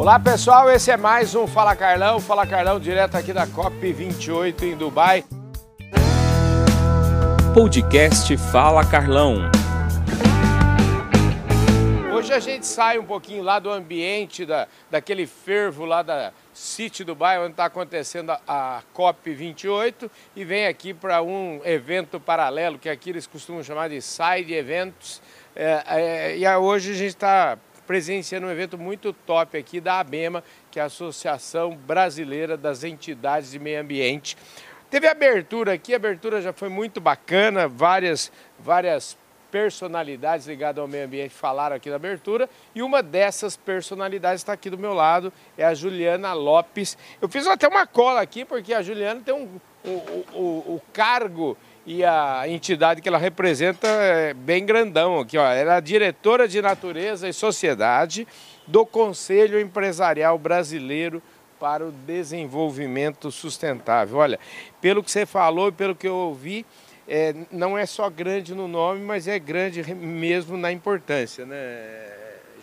Olá pessoal, esse é mais um Fala Carlão, Fala Carlão direto aqui da COP28 em Dubai. Podcast Fala Carlão. Hoje a gente sai um pouquinho lá do ambiente, da, daquele fervo lá da City Dubai, onde está acontecendo a, a COP28, e vem aqui para um evento paralelo, que aqui eles costumam chamar de side eventos. É, é, e hoje a gente está presenciando um evento muito top aqui da ABEMA, que é a Associação Brasileira das Entidades de Meio Ambiente. Teve abertura aqui, a abertura já foi muito bacana, várias, várias personalidades ligadas ao meio ambiente falaram aqui na abertura e uma dessas personalidades está aqui do meu lado, é a Juliana Lopes. Eu fiz até uma cola aqui porque a Juliana tem um, o, o, o cargo e a entidade que ela representa é bem grandão aqui, ó. Ela é diretora de Natureza e Sociedade do Conselho Empresarial Brasileiro para o Desenvolvimento Sustentável. Olha, pelo que você falou e pelo que eu ouvi, é, não é só grande no nome, mas é grande mesmo na importância, né,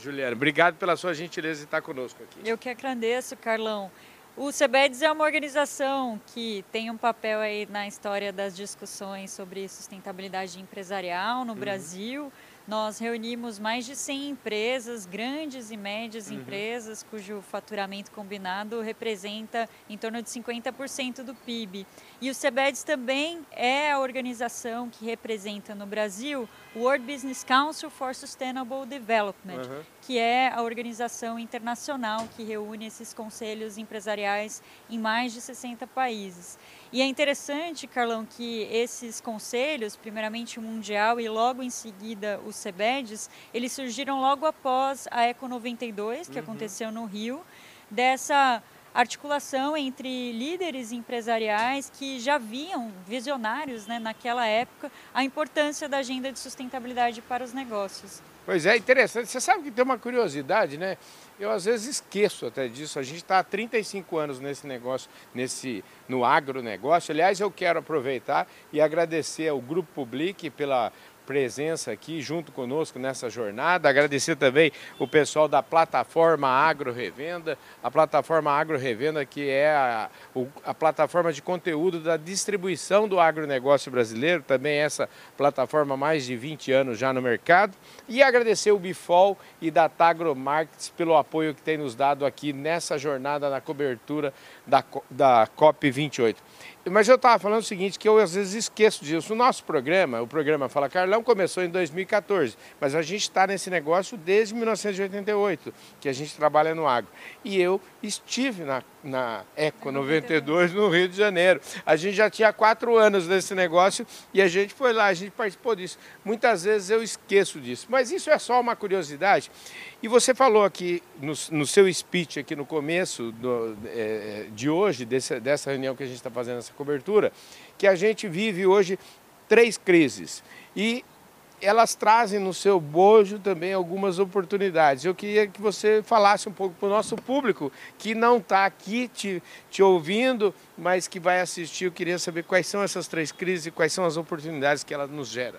Juliana? Obrigado pela sua gentileza de estar conosco aqui. Eu que agradeço, Carlão. O CEBEDES é uma organização que tem um papel aí na história das discussões sobre sustentabilidade empresarial no uhum. Brasil. Nós reunimos mais de 100 empresas, grandes e médias uhum. empresas, cujo faturamento combinado representa em torno de 50% do PIB. E o CEBEDES também é a organização que representa no Brasil o World Business Council for Sustainable Development, uhum. que é a organização internacional que reúne esses conselhos empresariais em mais de 60 países. E é interessante, Carlão, que esses conselhos, primeiramente o Mundial e logo em seguida o CEBEDES, eles surgiram logo após a Eco 92, que uhum. aconteceu no Rio, dessa articulação entre líderes empresariais que já viam, visionários né, naquela época, a importância da agenda de sustentabilidade para os negócios. Pois é, interessante. Você sabe que tem uma curiosidade, né? Eu às vezes esqueço até disso. A gente está há 35 anos nesse negócio, nesse, no agronegócio. Aliás, eu quero aproveitar e agradecer ao Grupo Public pela presença aqui junto conosco nessa jornada. Agradecer também o pessoal da plataforma Agro Revenda, a plataforma Agro Revenda que é a, a plataforma de conteúdo da distribuição do agronegócio brasileiro, também essa plataforma há mais de 20 anos já no mercado. E agradecer o Bifol e da Tagro Markets pelo apoio que tem nos dado aqui nessa jornada na cobertura da, da COP28. Mas eu estava falando o seguinte, que eu às vezes esqueço disso. O nosso programa, o programa Fala Carlão, começou em 2014, mas a gente está nesse negócio desde 1988, que a gente trabalha no agro. E eu estive na, na Eco 92 no Rio de Janeiro. A gente já tinha quatro anos nesse negócio e a gente foi lá, a gente participou disso. Muitas vezes eu esqueço disso, mas isso é só uma curiosidade. E você falou aqui no, no seu speech aqui no começo do, é, de hoje, desse, dessa reunião que a gente está fazendo cobertura, que a gente vive hoje três crises. E elas trazem no seu bojo também algumas oportunidades. Eu queria que você falasse um pouco para o nosso público que não está aqui te, te ouvindo, mas que vai assistir. Eu queria saber quais são essas três crises e quais são as oportunidades que ela nos gera.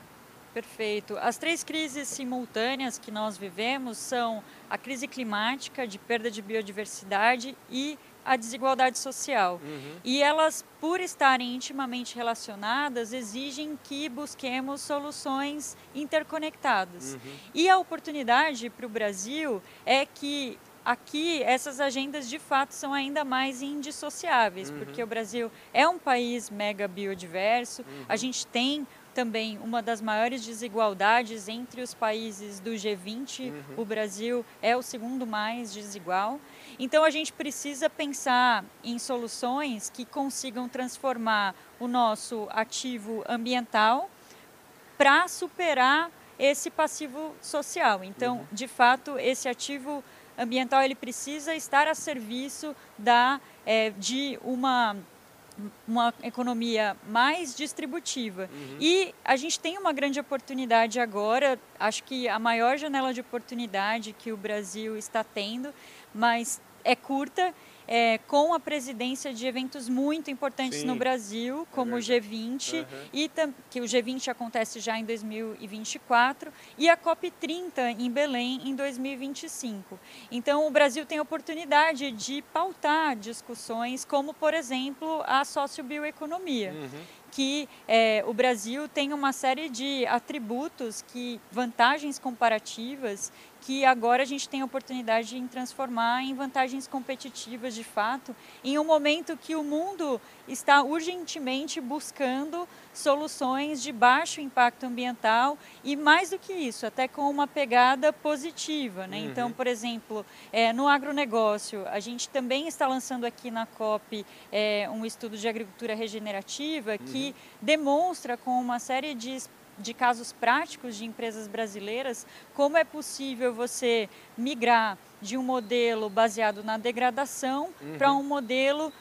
Perfeito. As três crises simultâneas que nós vivemos são a crise climática, de perda de biodiversidade e a desigualdade social. Uhum. E elas, por estarem intimamente relacionadas, exigem que busquemos soluções interconectadas. Uhum. E a oportunidade para o Brasil é que aqui essas agendas de fato são ainda mais indissociáveis, uhum. porque o Brasil é um país mega biodiverso, a uhum. gente tem também uma das maiores desigualdades entre os países do G20. Uhum. O Brasil é o segundo mais desigual. Então a gente precisa pensar em soluções que consigam transformar o nosso ativo ambiental para superar esse passivo social. Então, uhum. de fato, esse ativo ambiental ele precisa estar a serviço da, é, de uma uma economia mais distributiva. Uhum. E a gente tem uma grande oportunidade agora, acho que a maior janela de oportunidade que o Brasil está tendo, mas é curta, é, com a presidência de eventos muito importantes Sim, no Brasil, como é o G20, uhum. e que o G20 acontece já em 2024, e a COP30 em Belém em 2025. Então, o Brasil tem a oportunidade de pautar discussões como, por exemplo, a sociobioeconomia. Uhum que é, o Brasil tem uma série de atributos, que vantagens comparativas que agora a gente tem a oportunidade de transformar em vantagens competitivas de fato, em um momento que o mundo está urgentemente buscando soluções de baixo impacto ambiental e mais do que isso, até com uma pegada positiva. Né? Uhum. Então, por exemplo, é, no agronegócio, a gente também está lançando aqui na COP é, um estudo de agricultura regenerativa uhum. que demonstra com uma série de de casos práticos de empresas brasileiras, como é possível você migrar de um modelo baseado na degradação uhum. para um modelo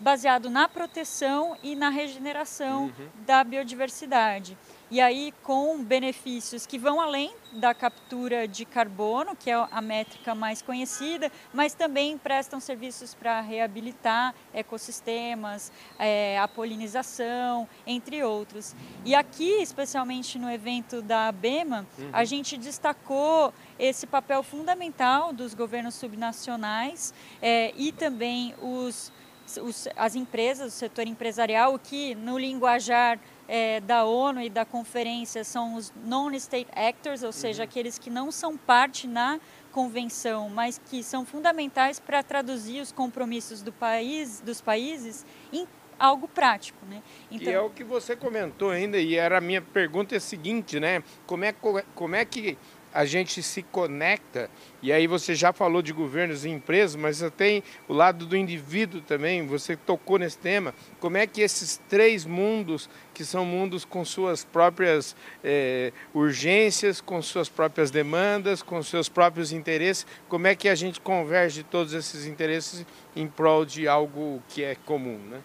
baseado na proteção e na regeneração uhum. da biodiversidade e aí com benefícios que vão além da captura de carbono, que é a métrica mais conhecida, mas também prestam serviços para reabilitar ecossistemas, é, a polinização, entre outros. E aqui, especialmente no evento da ABEMA, uhum. a gente destacou esse papel fundamental dos governos subnacionais é, e também os, os, as empresas, o setor empresarial, que no linguajar é, da ONU e da conferência são os non-state actors, ou seja, uhum. aqueles que não são parte na convenção, mas que são fundamentais para traduzir os compromissos do país, dos países em algo prático, né? Então... E é o que você comentou ainda e era a minha pergunta é a seguinte, né? Como é como é que a gente se conecta, e aí você já falou de governos e empresas, mas você tem o lado do indivíduo também, você tocou nesse tema, como é que esses três mundos, que são mundos com suas próprias é, urgências, com suas próprias demandas, com seus próprios interesses, como é que a gente converge todos esses interesses em prol de algo que é comum, né?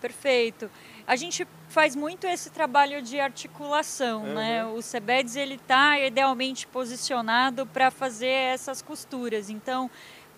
Perfeito. A gente faz muito esse trabalho de articulação, uhum. né? O CEBEDS ele está idealmente posicionado para fazer essas costuras. Então,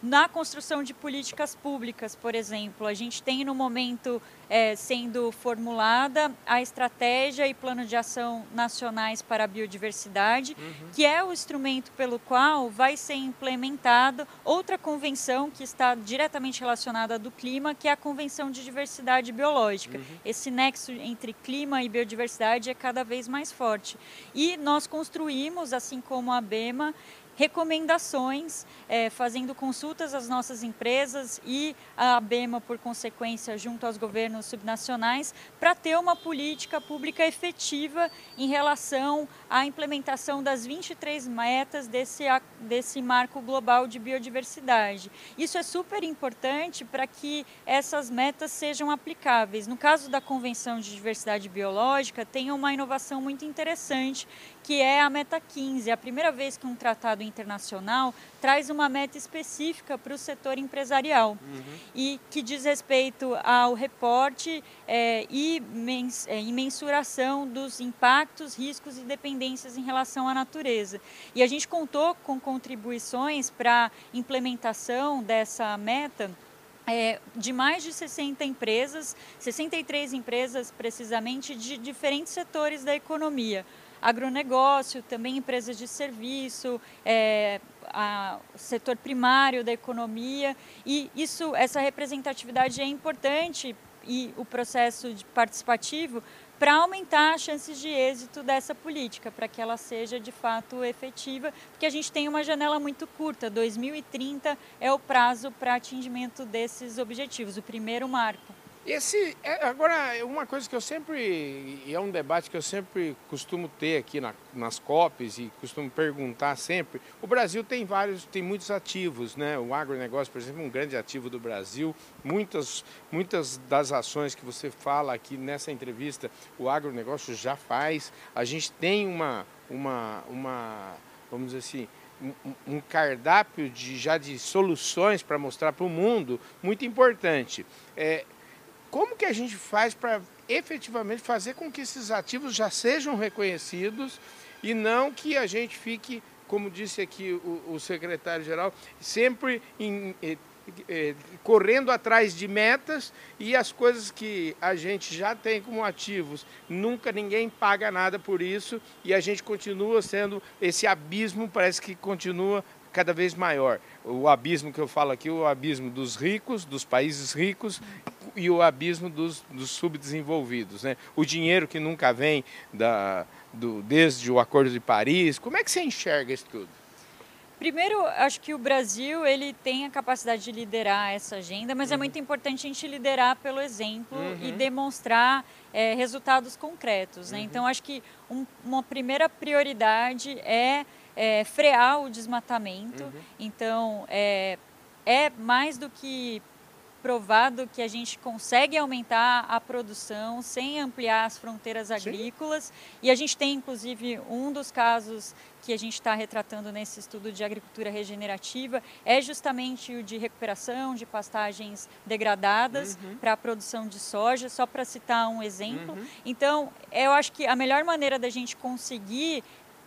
na construção de políticas públicas, por exemplo, a gente tem no momento é, sendo formulada a estratégia e plano de ação nacionais para a biodiversidade, uhum. que é o instrumento pelo qual vai ser implementado outra convenção que está diretamente relacionada do clima, que é a Convenção de Diversidade Biológica. Uhum. Esse nexo entre clima e biodiversidade é cada vez mais forte. E nós construímos, assim como a BEMA, recomendações, é, fazendo consultas às nossas empresas e à BEMA, por consequência, junto aos governos subnacionais, para ter uma política pública efetiva em relação à implementação das 23 metas desse, desse marco global de biodiversidade. Isso é super importante para que essas metas sejam aplicáveis. No caso da Convenção de Diversidade Biológica, tem uma inovação muito interessante, que é a meta 15, a primeira vez que um tratado internacional traz uma meta específica para o setor empresarial uhum. e que diz respeito ao reporte é, e, mens, é, e mensuração dos impactos, riscos e dependências em relação à natureza. E a gente contou com contribuições para implementação dessa meta é, de mais de 60 empresas, 63 empresas precisamente, de diferentes setores da economia agronegócio, também empresas de serviço, é, a, setor primário da economia e isso, essa representatividade é importante e o processo participativo para aumentar as chances de êxito dessa política, para que ela seja de fato efetiva, porque a gente tem uma janela muito curta, 2030 é o prazo para atingimento desses objetivos, o primeiro marco. Esse, é, agora, uma coisa que eu sempre, é um debate que eu sempre costumo ter aqui na, nas COPs e costumo perguntar sempre, o Brasil tem vários, tem muitos ativos, né? O agronegócio, por exemplo, é um grande ativo do Brasil. Muitas, muitas das ações que você fala aqui nessa entrevista, o agronegócio já faz. A gente tem uma, uma, uma vamos dizer assim, um cardápio de, já de soluções para mostrar para o mundo muito importante. É, como que a gente faz para efetivamente fazer com que esses ativos já sejam reconhecidos e não que a gente fique, como disse aqui o, o secretário-geral, sempre em, eh, correndo atrás de metas e as coisas que a gente já tem como ativos, nunca ninguém paga nada por isso e a gente continua sendo, esse abismo parece que continua cada vez maior. O abismo que eu falo aqui, o abismo dos ricos, dos países ricos e o abismo dos, dos subdesenvolvidos. Né? O dinheiro que nunca vem da, do, desde o Acordo de Paris. Como é que você enxerga isso tudo? Primeiro, acho que o Brasil ele tem a capacidade de liderar essa agenda, mas é uhum. é muito importante a gente liderar pelo exemplo uhum. e demonstrar é, resultados concretos. Né? Uhum. Então, acho que um, uma primeira prioridade é, é frear o desmatamento. Uhum. Então, é, é mais do que provado que a gente consegue aumentar a produção sem ampliar as fronteiras agrícolas. Sim. E a gente tem, inclusive, um dos casos que a gente está retratando nesse estudo de agricultura regenerativa é justamente o de recuperação de pastagens degradadas uhum. para a produção de soja, só para citar um exemplo. Uhum. Então, eu acho que a melhor maneira da gente conseguir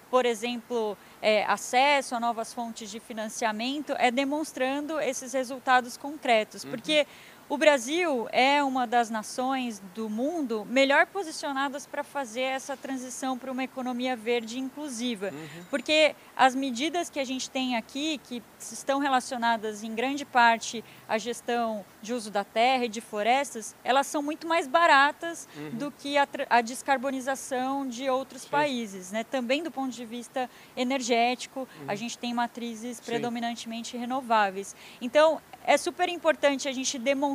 por exemplo, é, acesso a novas fontes de financiamento, é demonstrando esses resultados concretos. Uhum. Porque o Brasil é uma das nações do mundo melhor posicionadas para fazer essa transição para uma economia verde inclusiva, uhum. porque as medidas que a gente tem aqui, que estão relacionadas em grande parte à gestão de uso da terra e de florestas, elas são muito mais baratas uhum. do que a, a, descarbonização de outros Sim. países, né? Também do ponto de vista energético, uhum. a gente tem matrizes Sim. predominantemente renováveis. Então, é super importante a gente demonstrar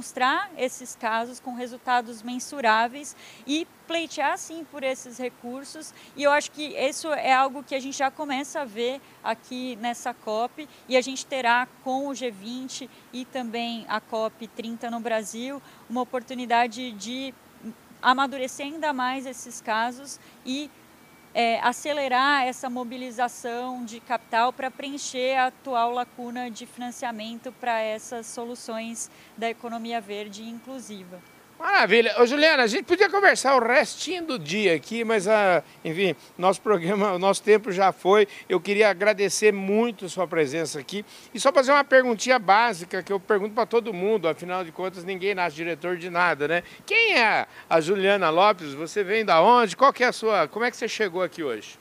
esses casos com resultados mensuráveis e pleitear sim por esses recursos. E eu acho que isso é algo que a gente já começa a ver aqui nessa COP e a gente terá com o G20 e também a COP 30 no Brasil uma oportunidade de amadurecer ainda mais esses casos e é, acelerar essa mobilização de capital para preencher a atual lacuna de financiamento para essas soluções da economia verde inclusiva. Maravilha. Ô, Juliana, a gente podia conversar o restinho do dia aqui, mas, ah, enfim, nosso programa, o nosso tempo já foi. Eu queria agradecer muito sua presença aqui. E só fazer uma perguntinha básica que eu pergunto para todo mundo, afinal de contas, ninguém nasce diretor de nada, né? Quem é a Juliana Lopes? Você vem da onde? Qual que é a sua... Como é que você chegou aqui hoje?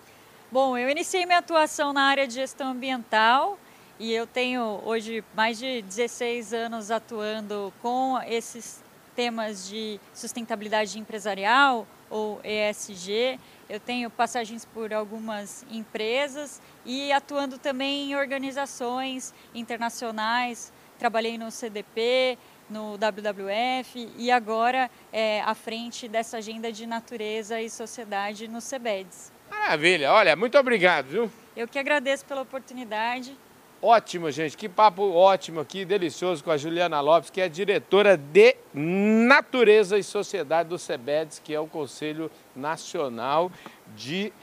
Bom, eu iniciei minha atuação na área de gestão ambiental e eu tenho hoje mais de 16 anos atuando com esses temas de sustentabilidade empresarial ou ESG. Eu tenho passagens por algumas empresas e atuando também em organizações internacionais. Trabalhei no CDP, no WWF e agora é, à frente dessa agenda de natureza e sociedade no CEBEDS. Maravilha, olha, muito obrigado, viu? Eu que agradeço pela oportunidade. Ótimo, gente. Que papo ótimo aqui, delicioso com a Juliana Lopes, que é diretora de Natureza e Sociedade do SEBEDES, que é o Conselho Nacional de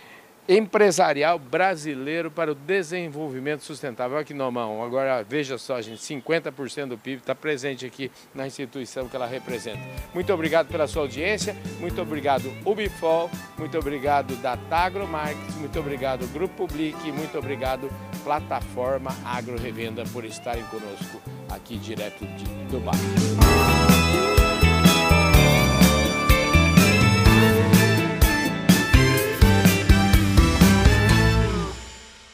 empresarial brasileiro para o desenvolvimento sustentável. Olha que nomão. Agora, veja só, gente, 50% do PIB está presente aqui na instituição que ela representa. Muito obrigado pela sua audiência, muito obrigado Ubifol, muito obrigado Datagro Marketing, muito obrigado Grupo Public, muito obrigado Plataforma Agro Revenda por estarem conosco aqui direto de Dubai.